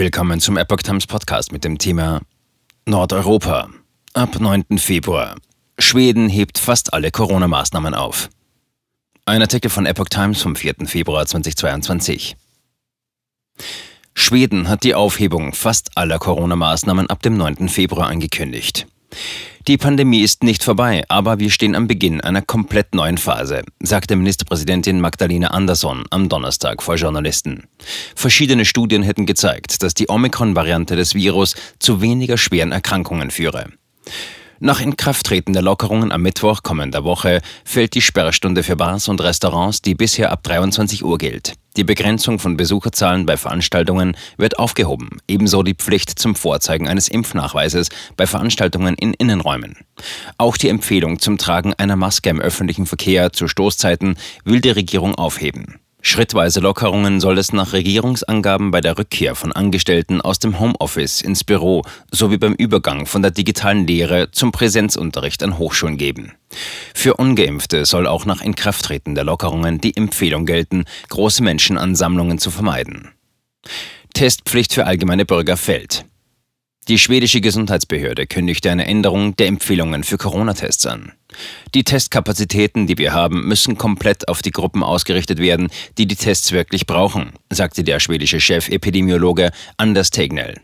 Willkommen zum Epoch Times Podcast mit dem Thema Nordeuropa. Ab 9. Februar. Schweden hebt fast alle Corona-Maßnahmen auf. Ein Artikel von Epoch Times vom 4. Februar 2022. Schweden hat die Aufhebung fast aller Corona-Maßnahmen ab dem 9. Februar angekündigt. Die Pandemie ist nicht vorbei, aber wir stehen am Beginn einer komplett neuen Phase, sagte Ministerpräsidentin Magdalena Andersson am Donnerstag vor Journalisten. Verschiedene Studien hätten gezeigt, dass die Omikron-Variante des Virus zu weniger schweren Erkrankungen führe. Nach Inkrafttreten der Lockerungen am Mittwoch kommender Woche fällt die Sperrstunde für Bars und Restaurants, die bisher ab 23 Uhr gilt. Die Begrenzung von Besucherzahlen bei Veranstaltungen wird aufgehoben, ebenso die Pflicht zum Vorzeigen eines Impfnachweises bei Veranstaltungen in Innenräumen. Auch die Empfehlung zum Tragen einer Maske im öffentlichen Verkehr zu Stoßzeiten will die Regierung aufheben. Schrittweise Lockerungen soll es nach Regierungsangaben bei der Rückkehr von Angestellten aus dem Homeoffice ins Büro sowie beim Übergang von der digitalen Lehre zum Präsenzunterricht an Hochschulen geben. Für ungeimpfte soll auch nach Inkrafttreten der Lockerungen die Empfehlung gelten, große Menschenansammlungen zu vermeiden. Testpflicht für allgemeine Bürger fällt. Die schwedische Gesundheitsbehörde kündigte eine Änderung der Empfehlungen für Corona-Tests an. Die Testkapazitäten, die wir haben, müssen komplett auf die Gruppen ausgerichtet werden, die die Tests wirklich brauchen, sagte der schwedische Chefepidemiologe Anders Tegnell.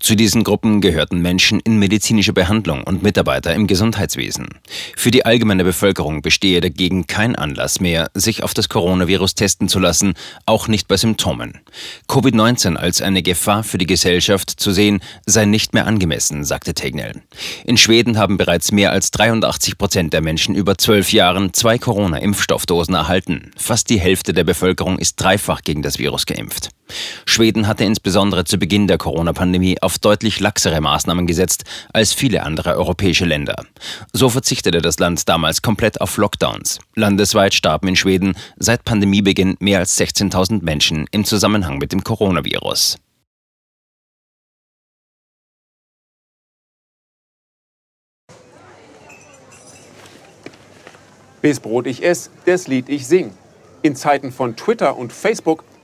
Zu diesen Gruppen gehörten Menschen in medizinischer Behandlung und Mitarbeiter im Gesundheitswesen. Für die allgemeine Bevölkerung bestehe dagegen kein Anlass mehr, sich auf das Coronavirus testen zu lassen, auch nicht bei Symptomen. Covid-19 als eine Gefahr für die Gesellschaft zu sehen, sei nicht mehr angemessen, sagte Tegnell. In Schweden haben bereits mehr als 83 Prozent der Menschen über zwölf Jahren zwei Corona-Impfstoffdosen erhalten. Fast die Hälfte der Bevölkerung ist dreifach gegen das Virus geimpft. Schweden hatte insbesondere zu Beginn der Corona-Pandemie auf deutlich laxere Maßnahmen gesetzt als viele andere europäische Länder. So verzichtete das Land damals komplett auf Lockdowns. Landesweit starben in Schweden seit Pandemiebeginn mehr als 16.000 Menschen im Zusammenhang mit dem Coronavirus. Bis Brot ich ess, das Lied ich sing. In Zeiten von Twitter und Facebook